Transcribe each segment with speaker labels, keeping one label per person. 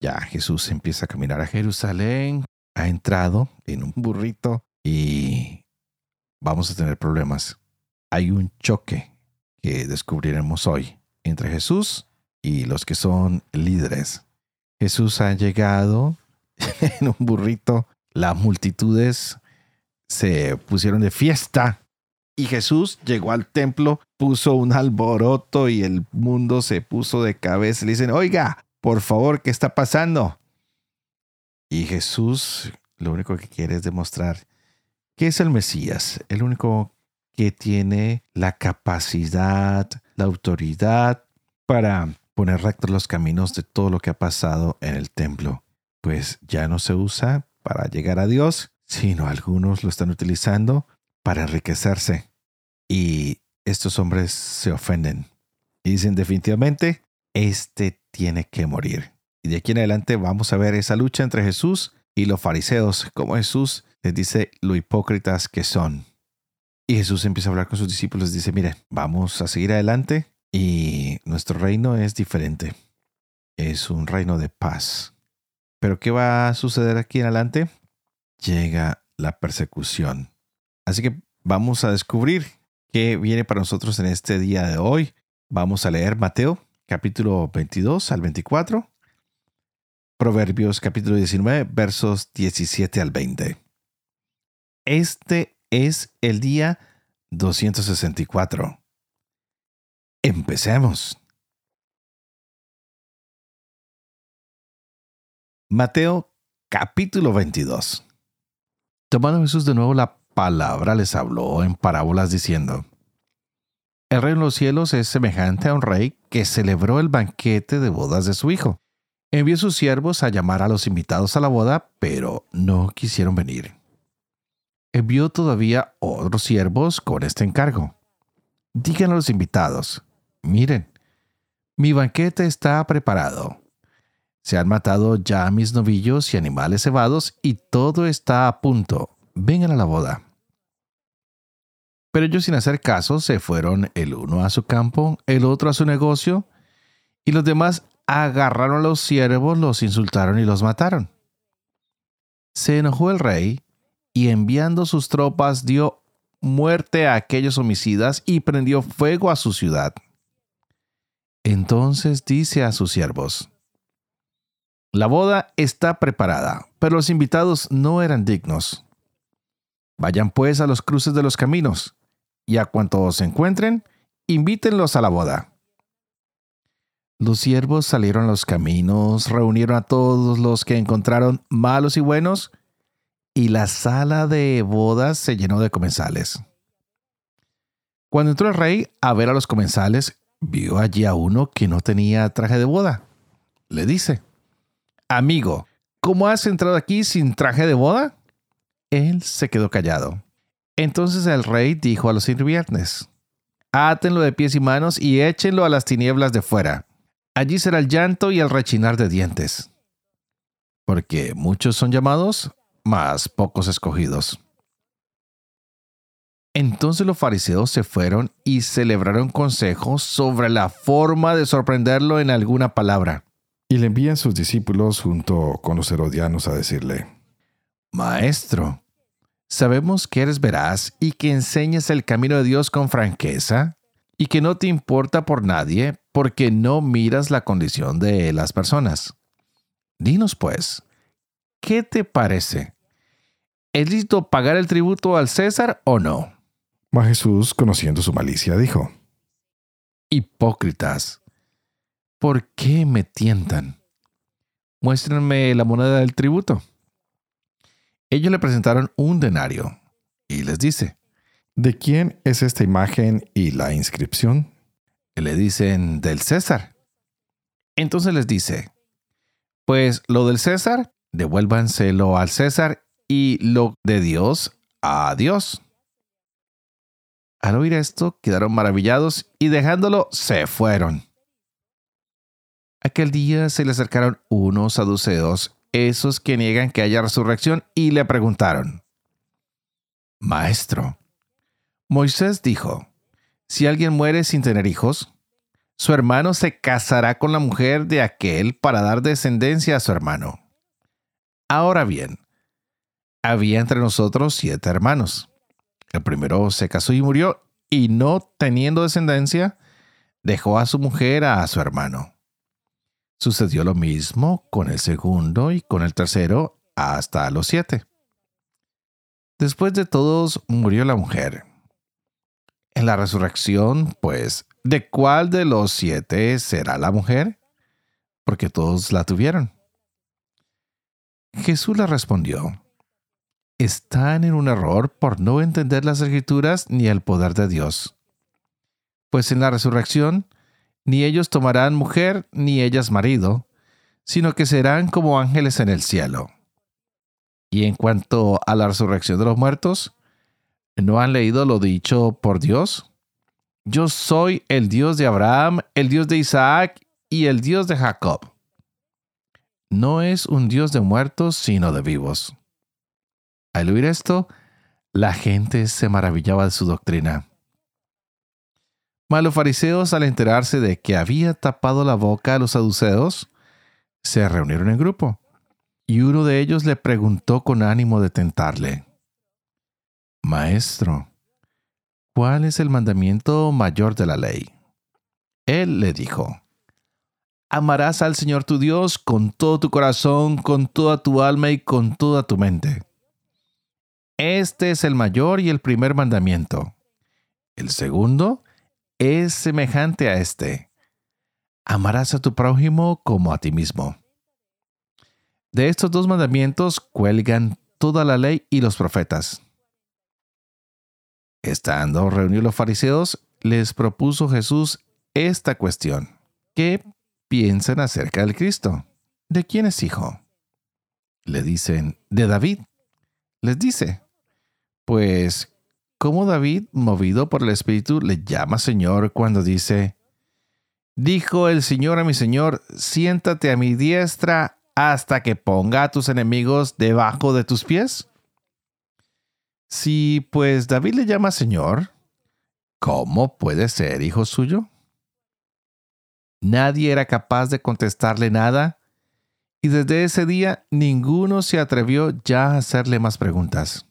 Speaker 1: Ya Jesús empieza a caminar a Jerusalén, ha entrado en un burrito y vamos a tener problemas. Hay un choque que descubriremos hoy entre Jesús y los que son líderes. Jesús ha llegado en un burrito, las multitudes se pusieron de fiesta y Jesús llegó al templo, puso un alboroto y el mundo se puso de cabeza. Le dicen, oiga, por favor, ¿qué está pasando? Y Jesús lo único que quiere es demostrar que es el Mesías, el único que tiene la capacidad, la autoridad para poner rectos los caminos de todo lo que ha pasado en el templo. Pues ya no se usa para llegar a Dios, sino algunos lo están utilizando para enriquecerse. Y estos hombres se ofenden. Y dicen definitivamente, este tiene que morir. Y de aquí en adelante vamos a ver esa lucha entre Jesús y los fariseos, como Jesús les dice lo hipócritas que son. Y Jesús empieza a hablar con sus discípulos dice, miren, vamos a seguir adelante y nuestro reino es diferente. Es un reino de paz. Pero ¿qué va a suceder aquí en adelante? Llega la persecución. Así que vamos a descubrir qué viene para nosotros en este día de hoy. Vamos a leer Mateo capítulo 22 al 24. Proverbios capítulo 19 versos 17 al 20. Este es el día 264. Empecemos. Mateo capítulo 22. Tomando Jesús de nuevo la palabra, les habló en parábolas diciendo, el reino de los cielos es semejante a un rey que celebró el banquete de bodas de su hijo. Envió sus siervos a llamar a los invitados a la boda, pero no quisieron venir. Envió todavía otros siervos con este encargo. Digan a los invitados, miren, mi banquete está preparado. Se han matado ya mis novillos y animales cebados y todo está a punto. Vengan a la boda. Pero ellos sin hacer caso se fueron el uno a su campo, el otro a su negocio, y los demás agarraron a los siervos, los insultaron y los mataron. Se enojó el rey y enviando sus tropas dio muerte a aquellos homicidas y prendió fuego a su ciudad. Entonces dice a sus siervos, La boda está preparada, pero los invitados no eran dignos. Vayan pues a los cruces de los caminos y a cuantos se encuentren, invítenlos a la boda. Los siervos salieron a los caminos, reunieron a todos los que encontraron malos y buenos, y la sala de bodas se llenó de comensales. Cuando entró el rey a ver a los comensales, vio allí a uno que no tenía traje de boda. Le dice, Amigo, ¿cómo has entrado aquí sin traje de boda? Él se quedó callado. Entonces el rey dijo a los sirvientes, átenlo de pies y manos y échenlo a las tinieblas de fuera. Allí será el llanto y el rechinar de dientes. Porque muchos son llamados, mas pocos escogidos. Entonces los fariseos se fueron y celebraron consejos sobre la forma de sorprenderlo en alguna palabra.
Speaker 2: Y le envían sus discípulos junto con los herodianos a decirle,
Speaker 1: Maestro, Sabemos que eres veraz y que enseñas el camino de Dios con franqueza y que no te importa por nadie porque no miras la condición de las personas. Dinos pues, ¿qué te parece? ¿Es listo pagar el tributo al César o no?
Speaker 2: Mas Jesús, conociendo su malicia, dijo,
Speaker 1: Hipócritas, ¿por qué me tientan? Muéstrenme la moneda del tributo. Ellos le presentaron un denario y les dice,
Speaker 2: ¿de quién es esta imagen y la inscripción?
Speaker 1: Le dicen, del César. Entonces les dice, Pues lo del César, devuélvanselo al César y lo de Dios a Dios. Al oír esto, quedaron maravillados y dejándolo, se fueron. Aquel día se le acercaron unos saduceos, esos que niegan que haya resurrección, y le preguntaron, Maestro, Moisés dijo, si alguien muere sin tener hijos, su hermano se casará con la mujer de aquel para dar descendencia a su hermano. Ahora bien, había entre nosotros siete hermanos. El primero se casó y murió, y no teniendo descendencia, dejó a su mujer a su hermano. Sucedió lo mismo con el segundo y con el tercero hasta los siete. Después de todos murió la mujer. En la resurrección, pues, ¿de cuál de los siete será la mujer? Porque todos la tuvieron. Jesús le respondió, están en un error por no entender las escrituras ni el poder de Dios. Pues en la resurrección, ni ellos tomarán mujer ni ellas marido, sino que serán como ángeles en el cielo. Y en cuanto a la resurrección de los muertos, ¿no han leído lo dicho por Dios? Yo soy el Dios de Abraham, el Dios de Isaac y el Dios de Jacob. No es un Dios de muertos, sino de vivos. Al oír esto, la gente se maravillaba de su doctrina. Mas los fariseos, al enterarse de que había tapado la boca a los saduceos, se reunieron en grupo, y uno de ellos le preguntó con ánimo de tentarle, Maestro, ¿cuál es el mandamiento mayor de la ley? Él le dijo, Amarás al Señor tu Dios con todo tu corazón, con toda tu alma y con toda tu mente este es el mayor y el primer mandamiento. El segundo es semejante a este. Amarás a tu prójimo como a ti mismo. De estos dos mandamientos cuelgan toda la ley y los profetas. Estando reunidos los fariseos, les propuso Jesús esta cuestión. ¿Qué piensan acerca del Cristo? ¿De quién es hijo? Le dicen, de David. Les dice, pues, ¿cómo David, movido por el Espíritu, le llama Señor cuando dice, Dijo el Señor a mi Señor, siéntate a mi diestra hasta que ponga a tus enemigos debajo de tus pies? Si pues David le llama Señor, ¿cómo puede ser hijo suyo? Nadie era capaz de contestarle nada, y desde ese día ninguno se atrevió ya a hacerle más preguntas.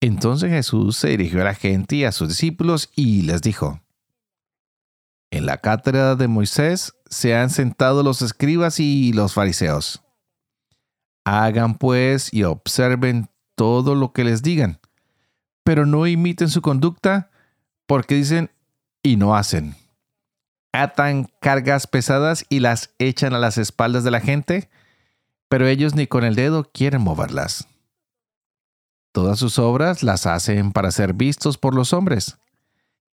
Speaker 1: Entonces Jesús se dirigió a la gente y a sus discípulos y les dijo, En la cátedra de Moisés se han sentado los escribas y los fariseos. Hagan pues y observen todo lo que les digan, pero no imiten su conducta porque dicen y no hacen. Atan cargas pesadas y las echan a las espaldas de la gente, pero ellos ni con el dedo quieren moverlas. Todas sus obras las hacen para ser vistos por los hombres.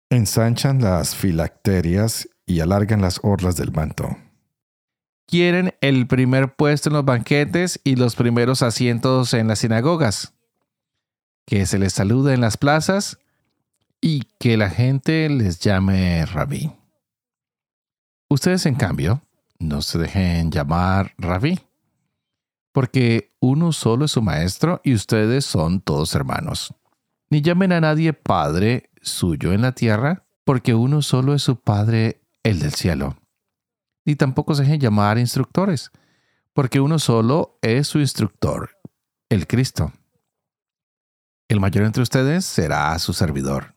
Speaker 2: Ensanchan las filacterias y alargan las orlas del manto.
Speaker 1: Quieren el primer puesto en los banquetes y los primeros asientos en las sinagogas. Que se les salude en las plazas y que la gente les llame rabí. Ustedes, en cambio, no se dejen llamar rabí porque uno solo es su maestro y ustedes son todos hermanos. Ni llamen a nadie Padre suyo en la tierra, porque uno solo es su Padre, el del cielo. Ni tampoco se dejen llamar instructores, porque uno solo es su instructor, el Cristo. El mayor entre ustedes será su servidor.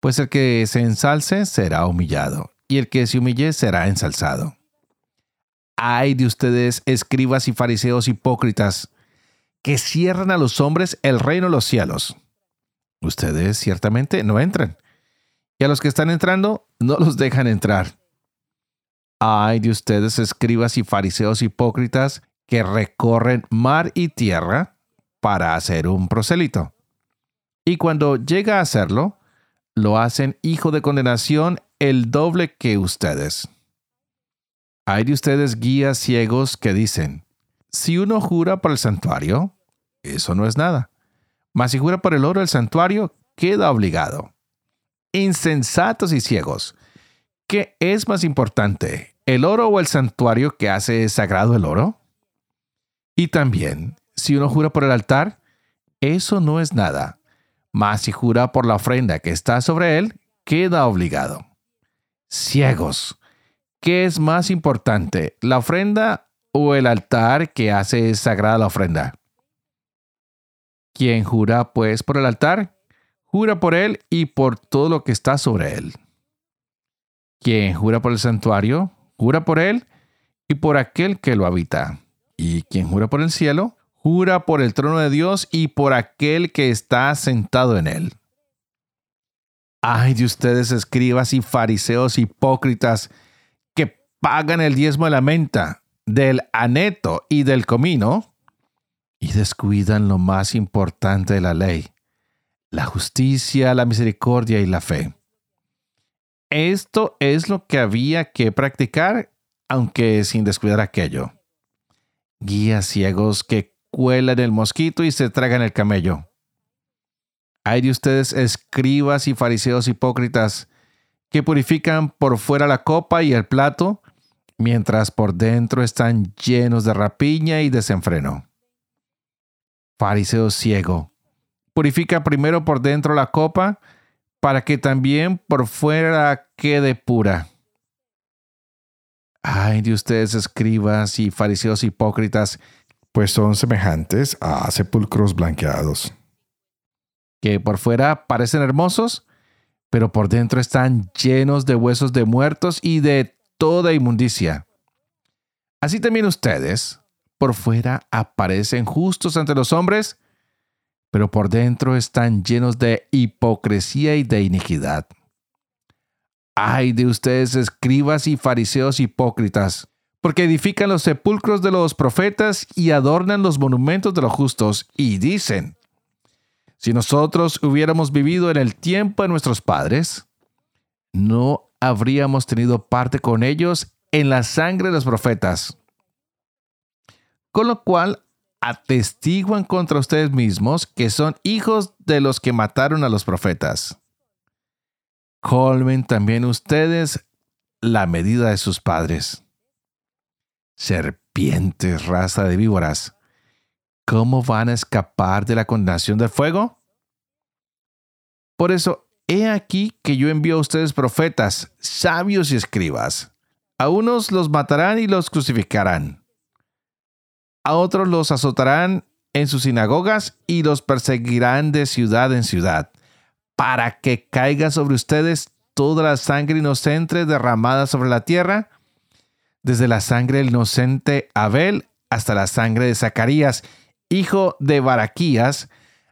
Speaker 1: Pues el que se ensalce será humillado, y el que se humille será ensalzado. Ay de ustedes, escribas y fariseos hipócritas, que cierran a los hombres el reino de los cielos. Ustedes ciertamente no entran, y a los que están entrando no los dejan entrar. Ay de ustedes, escribas y fariseos hipócritas, que recorren mar y tierra para hacer un prosélito. Y cuando llega a hacerlo, lo hacen hijo de condenación el doble que ustedes. Hay de ustedes guías ciegos que dicen, si uno jura por el santuario, eso no es nada. Mas si jura por el oro del santuario, queda obligado. Insensatos y ciegos. ¿Qué es más importante, el oro o el santuario que hace sagrado el oro? Y también, si uno jura por el altar, eso no es nada. Mas si jura por la ofrenda que está sobre él, queda obligado. Ciegos. ¿Qué es más importante, la ofrenda o el altar que hace sagrada la ofrenda? Quien jura pues por el altar, jura por él y por todo lo que está sobre él. Quien jura por el santuario, jura por él y por aquel que lo habita. Y quien jura por el cielo, jura por el trono de Dios y por aquel que está sentado en él. Ay de ustedes escribas y fariseos hipócritas pagan el diezmo de la menta, del aneto y del comino, y descuidan lo más importante de la ley, la justicia, la misericordia y la fe. Esto es lo que había que practicar, aunque sin descuidar aquello. Guías ciegos que cuelan el mosquito y se tragan el camello. Hay de ustedes escribas y fariseos hipócritas que purifican por fuera la copa y el plato, mientras por dentro están llenos de rapiña y desenfreno fariseo ciego. Purifica primero por dentro la copa, para que también por fuera quede pura. Ay de ustedes escribas y fariseos hipócritas,
Speaker 2: pues son semejantes a sepulcros blanqueados.
Speaker 1: Que por fuera parecen hermosos, pero por dentro están llenos de huesos de muertos y de toda inmundicia. Así también ustedes, por fuera aparecen justos ante los hombres, pero por dentro están llenos de hipocresía y de iniquidad. Ay de ustedes escribas y fariseos hipócritas, porque edifican los sepulcros de los profetas y adornan los monumentos de los justos, y dicen, si nosotros hubiéramos vivido en el tiempo de nuestros padres, no habríamos tenido parte con ellos en la sangre de los profetas con lo cual atestiguan contra ustedes mismos que son hijos de los que mataron a los profetas. Colmen también ustedes la medida de sus padres. Serpientes, raza de víboras, ¿cómo van a escapar de la condenación del fuego? Por eso, he aquí que yo envío a ustedes profetas, sabios y escribas. A unos los matarán y los crucificarán a otros los azotarán en sus sinagogas y los perseguirán de ciudad en ciudad, para que caiga sobre ustedes toda la sangre inocente derramada sobre la tierra, desde la sangre del inocente Abel hasta la sangre de Zacarías, hijo de Baraquías,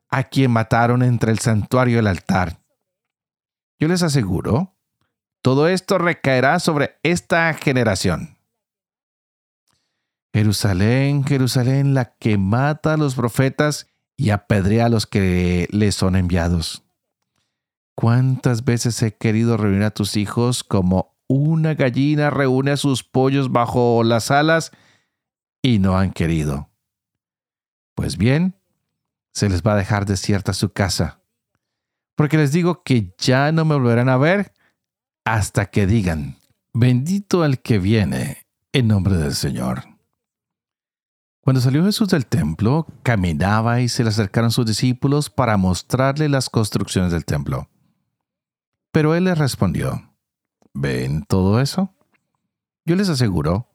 Speaker 1: a quien mataron entre el santuario y el altar. Yo les aseguro, todo esto recaerá sobre esta generación. Jerusalén, Jerusalén, la que mata a los profetas y apedrea a los que le son enviados. ¿Cuántas veces he querido reunir a tus hijos como una gallina reúne a sus pollos bajo las alas y no han querido? Pues bien, se les va a dejar desierta su casa, porque les digo que ya no me volverán a ver hasta que digan, bendito el que viene en nombre del Señor. Cuando salió Jesús del templo, caminaba y se le acercaron sus discípulos para mostrarle las construcciones del templo. Pero él les respondió, ¿ven todo eso? Yo les aseguro,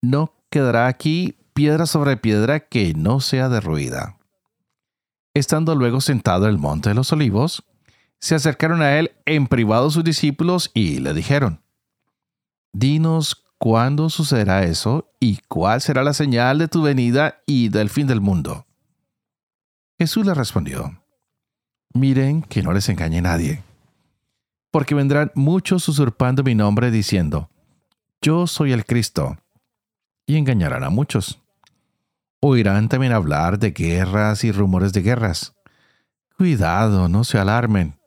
Speaker 1: no quedará aquí piedra sobre piedra que no sea derruida. Estando luego sentado en el monte de los olivos, se acercaron a él en privado sus discípulos y le dijeron, Dinos ¿Cuándo sucederá eso y cuál será la señal de tu venida y del fin del mundo? Jesús le respondió, Miren que no les engañe nadie, porque vendrán muchos usurpando mi nombre diciendo, Yo soy el Cristo, y engañarán a muchos. Oirán también hablar de guerras y rumores de guerras. Cuidado, no se alarmen,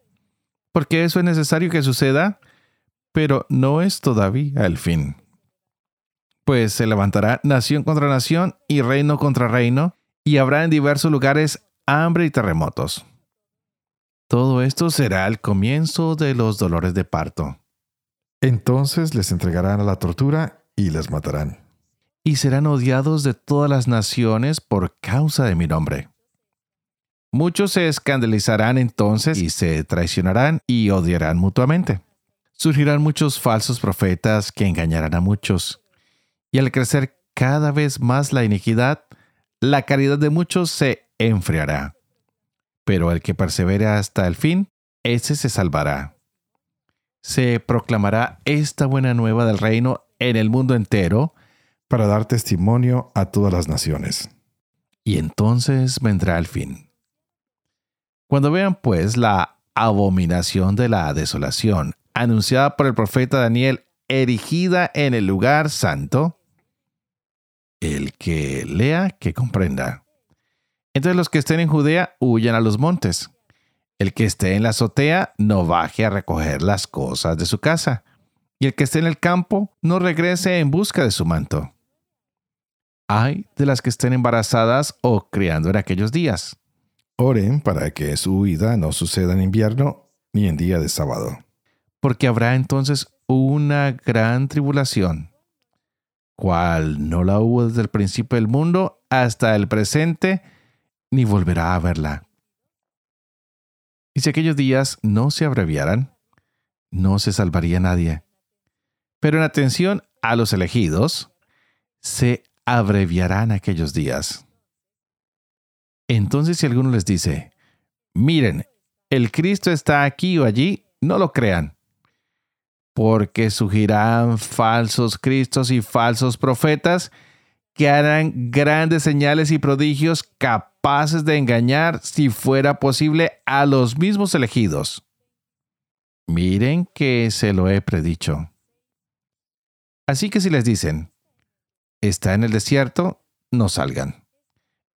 Speaker 1: porque eso es necesario que suceda, pero no es todavía el fin Pues se levantará nación contra nación y reino contra reino, y habrá en diversos lugares hambre y terremotos. Todo esto será el comienzo de los dolores de parto.
Speaker 2: Entonces les entregarán a la tortura y les matarán.
Speaker 1: Y serán odiados de todas las naciones por causa de mi nombre. Muchos se escandalizarán entonces y se traicionarán y odiarán mutuamente. Surgirán muchos falsos profetas que engañarán a muchos. Y al crecer cada vez más la iniquidad, la caridad de muchos se enfriará. Pero el que persevere hasta el fin, ese se salvará. Se proclamará esta buena nueva del reino en el mundo entero
Speaker 2: para dar testimonio a todas las naciones.
Speaker 1: Y entonces vendrá el fin. Cuando vean pues la abominación de la desolación anunciada por el profeta Daniel erigida en el lugar santo, el que lea, que comprenda. Entonces los que estén en Judea huyan a los montes. El que esté en la azotea no baje a recoger las cosas de su casa. Y el que esté en el campo no regrese en busca de su manto. Hay de las que estén embarazadas o criando en aquellos días.
Speaker 2: Oren para que su huida no suceda en invierno ni en día de sábado.
Speaker 1: Porque habrá entonces una gran tribulación, cual no la hubo desde el principio del mundo hasta el presente, ni volverá a verla. Y si aquellos días no se abreviaran, no se salvaría nadie. Pero en atención a los elegidos, se abreviarán aquellos días. Entonces si alguno les dice, miren, el Cristo está aquí o allí, no lo crean, porque surgirán falsos Cristos y falsos profetas que harán grandes señales y prodigios capaces de engañar, si fuera posible, a los mismos elegidos. Miren que se lo he predicho. Así que si les dicen, está en el desierto, no salgan.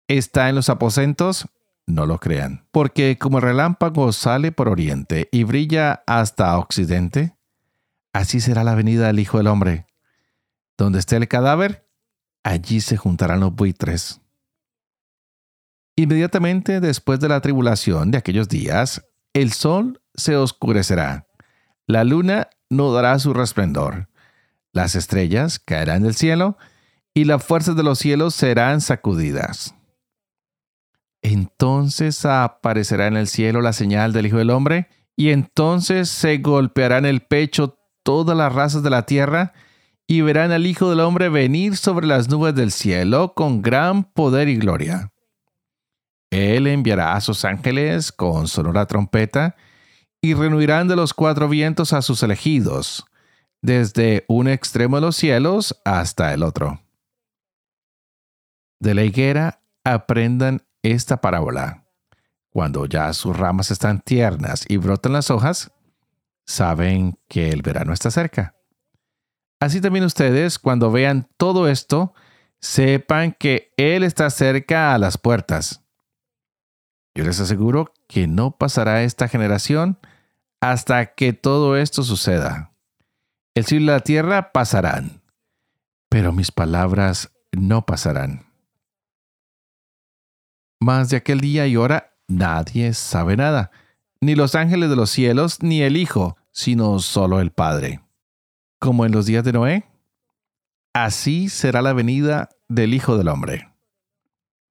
Speaker 1: Está en los aposentos, no lo crean. Porque como el relámpago sale por oriente y brilla hasta occidente, así será la venida del Hijo del Hombre. Donde esté el cadáver, allí se juntarán los buitres. Inmediatamente después de la tribulación de aquellos días, el sol se oscurecerá, la luna no dará su resplendor, las estrellas caerán del cielo, y las fuerzas de los cielos serán sacudidas. Entonces aparecerá en el cielo la señal del Hijo del Hombre, y entonces se golpeará en el pecho todas las razas de la tierra, y verán al Hijo del Hombre venir sobre las nubes del cielo con gran poder y gloria. Él enviará a sus ángeles con sonora trompeta, y reunirán de los cuatro vientos a sus elegidos, desde un extremo de los cielos hasta el otro. De la higuera aprendan esta parábola. Cuando ya sus ramas están tiernas y brotan las hojas, saben que el verano está cerca. Así también ustedes, cuando vean todo esto, sepan que Él está cerca a las puertas. Yo les aseguro que no pasará esta generación hasta que todo esto suceda. El cielo y la tierra pasarán, pero mis palabras no pasarán. Más de aquel día y hora nadie sabe nada, ni los ángeles de los cielos, ni el Hijo, sino solo el Padre. Como en los días de Noé, así será la venida del Hijo del Hombre.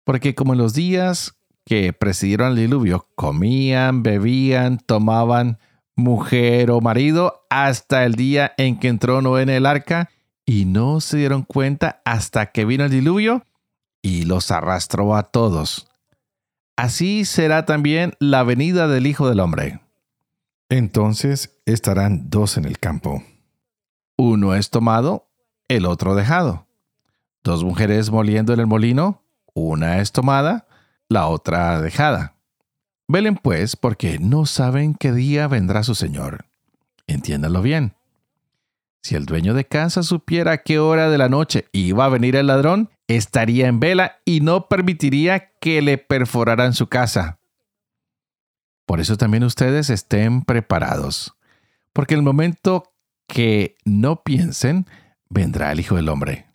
Speaker 1: Porque como en los días que presidieron el diluvio, comían, bebían, tomaban mujer o marido hasta el día en que entró Noé en el arca y no se dieron cuenta hasta que vino el diluvio y los arrastró a todos. Así será también la venida del Hijo del Hombre.
Speaker 2: Entonces estarán dos en el campo.
Speaker 1: Uno es tomado, el otro dejado. Dos mujeres moliendo en el molino, una es tomada, la otra dejada. Velen pues, porque no saben qué día vendrá su Señor. Entiéndanlo bien. Si el dueño de casa supiera qué hora de la noche iba a venir el ladrón, estaría en vela y no permitiría que le perforaran su casa. Por eso también ustedes estén preparados, porque el momento que no piensen, vendrá el Hijo del Hombre.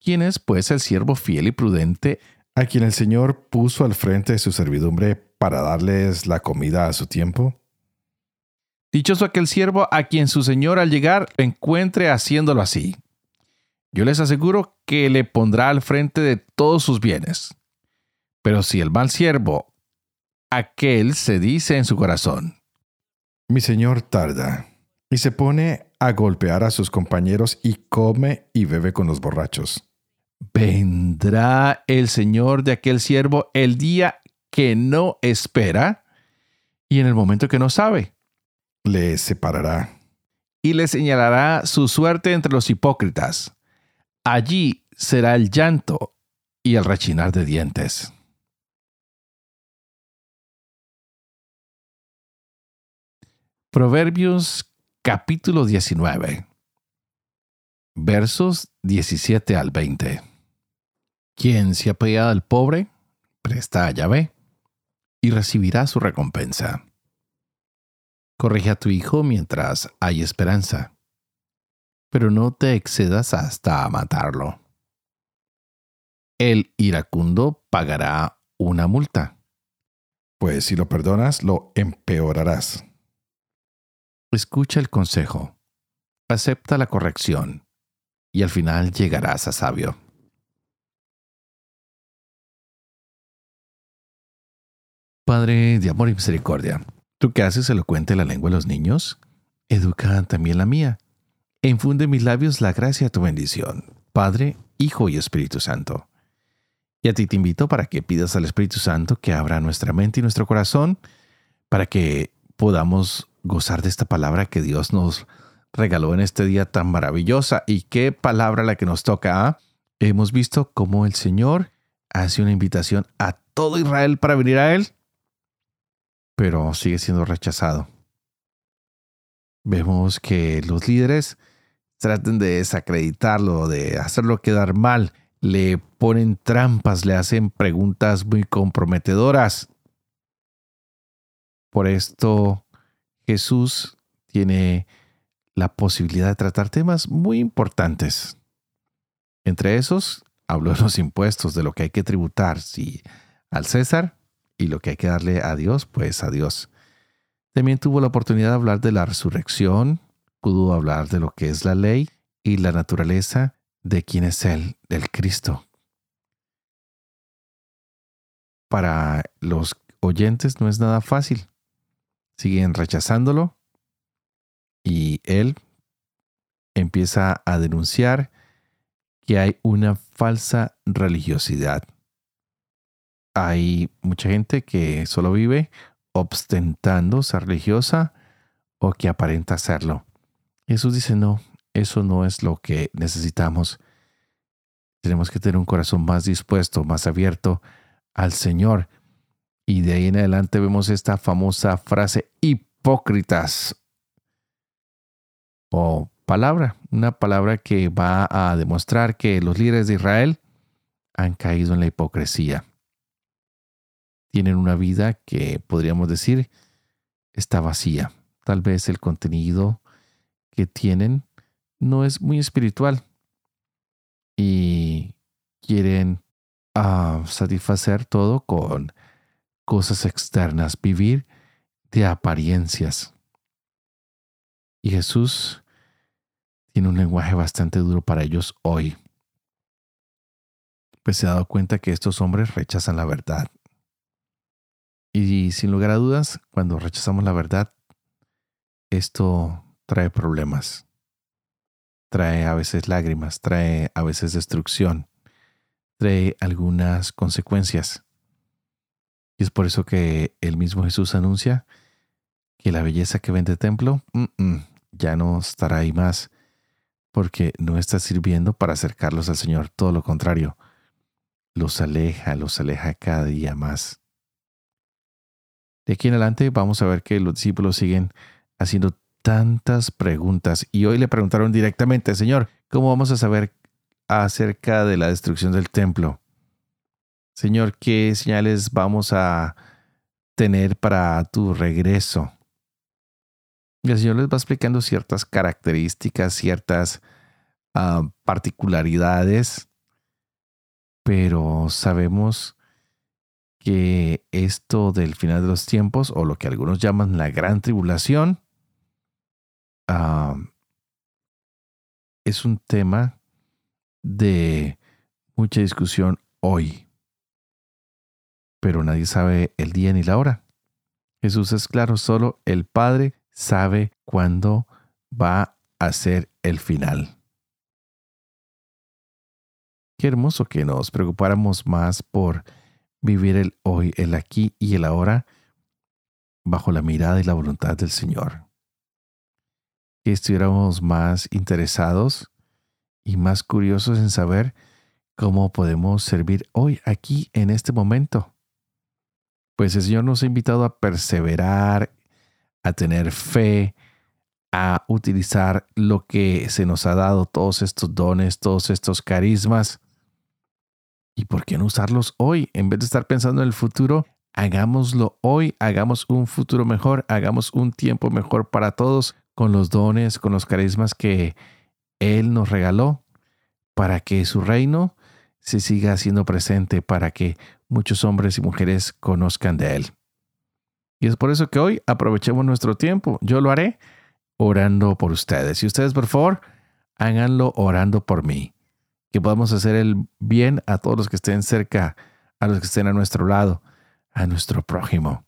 Speaker 1: ¿Quién es pues el siervo fiel y prudente
Speaker 2: a quien el Señor puso al frente de su servidumbre para darles la comida a su tiempo?
Speaker 1: Dichoso aquel siervo a quien su Señor al llegar encuentre haciéndolo así. Yo les aseguro que le pondrá al frente de todos sus bienes. Pero si el mal siervo, aquel se dice en su corazón,
Speaker 2: Mi Señor tarda, y se pone a golpear a sus compañeros y come y bebe con los borrachos.
Speaker 1: Vendrá el Señor de aquel siervo el día que no espera y en el momento que no sabe
Speaker 2: le separará.
Speaker 1: Y le señalará su suerte entre los hipócritas. Allí será el llanto y el rechinar de dientes. Proverbios capítulo 19 versos 17 al 20. Quien se apea al pobre, presta a Yahvé y recibirá su recompensa. Corrige a tu hijo mientras hay esperanza, pero no te excedas hasta matarlo. El iracundo pagará una multa.
Speaker 2: Pues si lo perdonas, lo empeorarás.
Speaker 1: Escucha el consejo, acepta la corrección, y al final llegarás a sabio. Padre de amor y misericordia, Tú que haces elocuente la lengua de los niños, educa también la mía. Infunde en mis labios la gracia de tu bendición, Padre, Hijo y Espíritu Santo. Y a ti te invito para que pidas al Espíritu Santo que abra nuestra mente y nuestro corazón para que podamos gozar de esta palabra que Dios nos regaló en este día tan maravillosa. ¿Y qué palabra la que nos toca? ¿ah? Hemos visto cómo el Señor hace una invitación a todo Israel para venir a Él pero sigue siendo rechazado. Vemos que los líderes tratan de desacreditarlo, de hacerlo quedar mal, le ponen trampas, le hacen preguntas muy comprometedoras. Por esto Jesús tiene la posibilidad de tratar temas muy importantes. Entre esos, habló de los impuestos, de lo que hay que tributar, si al César y lo que hay que darle a Dios, pues a Dios. También tuvo la oportunidad de hablar de la resurrección, pudo hablar de lo que es la ley y la naturaleza de quién es Él, del Cristo. Para los oyentes no es nada fácil. Siguen rechazándolo y Él empieza a denunciar que hay una falsa religiosidad hay mucha gente que solo vive ostentando ser religiosa o que aparenta serlo. Jesús dice, no, eso no es lo que necesitamos. Tenemos que tener un corazón más dispuesto, más abierto al Señor. Y de ahí en adelante vemos esta famosa frase hipócritas o palabra, una palabra que va a demostrar que los líderes de Israel han caído en la hipocresía tienen una vida que podríamos decir está vacía. Tal vez el contenido que tienen no es muy espiritual y quieren ah, satisfacer todo con cosas externas, vivir de apariencias. Y Jesús tiene un lenguaje bastante duro para ellos hoy. Pues se ha dado cuenta que estos hombres rechazan la verdad. Y sin lugar a dudas, cuando rechazamos la verdad, esto trae problemas. Trae a veces lágrimas, trae a veces destrucción, trae algunas consecuencias. Y es por eso que el mismo Jesús anuncia que la belleza que vende templo ya no estará ahí más, porque no está sirviendo para acercarlos al Señor, todo lo contrario, los aleja, los aleja cada día más. De aquí en adelante vamos a ver que los discípulos siguen haciendo tantas preguntas y hoy le preguntaron directamente, Señor, ¿cómo vamos a saber acerca de la destrucción del templo? Señor, ¿qué señales vamos a tener para tu regreso? Y el Señor les va explicando ciertas características, ciertas ah, particularidades pero sabemos que esto del final de los tiempos, o lo que algunos llaman la gran tribulación, es un tema de mucha discusión hoy, pero nadie sabe el día ni la hora. Jesús es claro, solo el Padre sabe cuándo va a ser el final. Qué hermoso que nos preocupáramos más por vivir el hoy, el aquí y el ahora bajo la mirada y la voluntad del Señor. Que estuviéramos más interesados y más curiosos en saber cómo podemos servir hoy, aquí, en este momento. Pues el Señor nos ha invitado a perseverar, a tener fe, a utilizar lo que se nos ha dado, todos estos dones, todos estos carismas. ¿Y por qué no usarlos hoy? En vez de estar pensando en el futuro, hagámoslo hoy, hagamos un futuro mejor, hagamos un tiempo mejor para todos con los dones, con los carismas que Él nos regaló, para que su reino se siga haciendo presente, para que muchos hombres y mujeres conozcan de Él. Y es por eso que hoy aprovechemos nuestro tiempo. Yo lo haré orando por ustedes. Y ustedes, por favor, háganlo orando por mí. Que podamos hacer el bien a todos los que estén cerca, a los que estén a nuestro lado, a nuestro prójimo.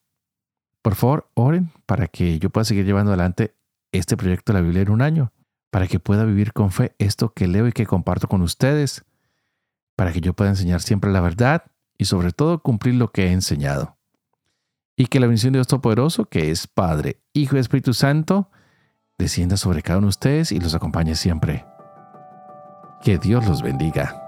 Speaker 1: Por favor, oren para que yo pueda seguir llevando adelante este proyecto de la Biblia en un año, para que pueda vivir con fe esto que leo y que comparto con ustedes, para que yo pueda enseñar siempre la verdad y sobre todo cumplir lo que he enseñado. Y que la bendición de Dios Todopoderoso, que es Padre, Hijo y Espíritu Santo, descienda sobre cada uno de ustedes y los acompañe siempre. Que Dios los bendiga.